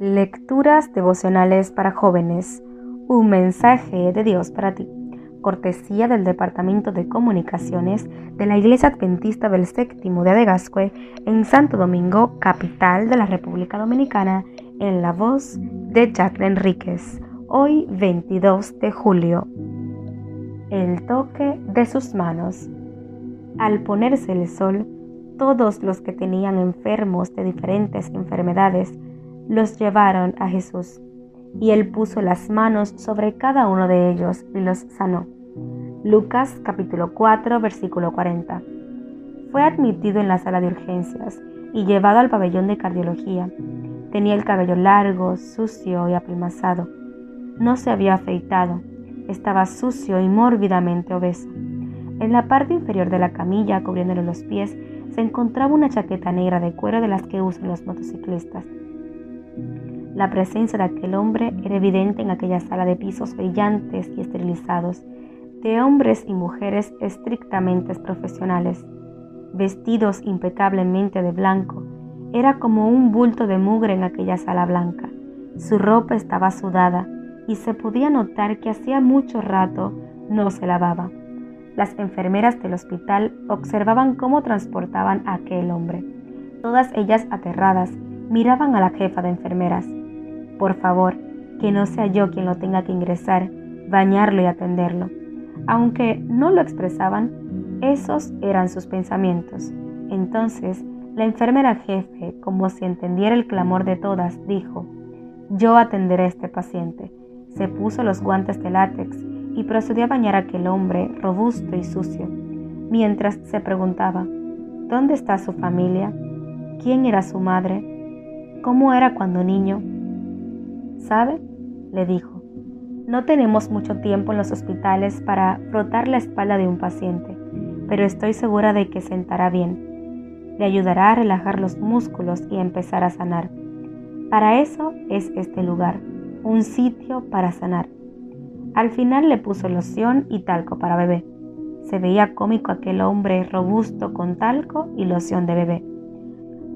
Lecturas devocionales para jóvenes. Un mensaje de Dios para ti. Cortesía del Departamento de Comunicaciones de la Iglesia Adventista del Séptimo de Adegascue en Santo Domingo, capital de la República Dominicana, en la voz de Jacqueline Enríquez. Hoy 22 de julio. El toque de sus manos. Al ponerse el sol, todos los que tenían enfermos de diferentes enfermedades los llevaron a Jesús, y él puso las manos sobre cada uno de ellos y los sanó. Lucas capítulo 4 versículo 40. Fue admitido en la sala de urgencias y llevado al pabellón de cardiología. Tenía el cabello largo, sucio y apelmazado. No se había afeitado. Estaba sucio y mórbidamente obeso. En la parte inferior de la camilla, cubriéndole los pies, se encontraba una chaqueta negra de cuero de las que usan los motociclistas. La presencia de aquel hombre era evidente en aquella sala de pisos brillantes y esterilizados, de hombres y mujeres estrictamente profesionales, vestidos impecablemente de blanco. Era como un bulto de mugre en aquella sala blanca. Su ropa estaba sudada y se podía notar que hacía mucho rato no se lavaba. Las enfermeras del hospital observaban cómo transportaban a aquel hombre. Todas ellas aterradas miraban a la jefa de enfermeras. Por favor, que no sea yo quien lo tenga que ingresar, bañarlo y atenderlo. Aunque no lo expresaban, esos eran sus pensamientos. Entonces, la enfermera jefe, como si entendiera el clamor de todas, dijo, yo atenderé a este paciente. Se puso los guantes de látex y procedió a bañar a aquel hombre robusto y sucio, mientras se preguntaba, ¿dónde está su familia? ¿Quién era su madre? ¿Cómo era cuando niño? ¿Sabe? le dijo. No tenemos mucho tiempo en los hospitales para frotar la espalda de un paciente, pero estoy segura de que sentará bien. Le ayudará a relajar los músculos y empezar a sanar. Para eso es este lugar, un sitio para sanar. Al final le puso loción y talco para bebé. Se veía cómico aquel hombre robusto con talco y loción de bebé.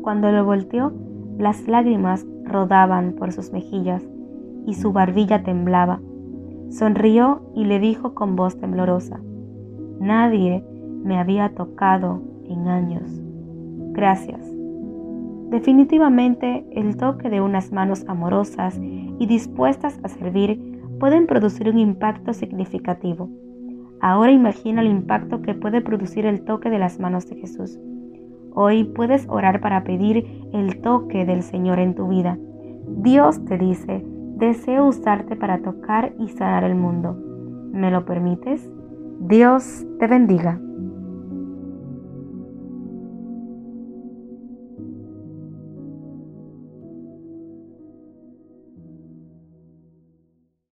Cuando lo volteó, las lágrimas rodaban por sus mejillas y su barbilla temblaba. Sonrió y le dijo con voz temblorosa, Nadie me había tocado en años. Gracias. Definitivamente el toque de unas manos amorosas y dispuestas a servir pueden producir un impacto significativo. Ahora imagina el impacto que puede producir el toque de las manos de Jesús. Hoy puedes orar para pedir el toque del Señor en tu vida. Dios te dice, deseo usarte para tocar y sanar el mundo. ¿Me lo permites? Dios te bendiga.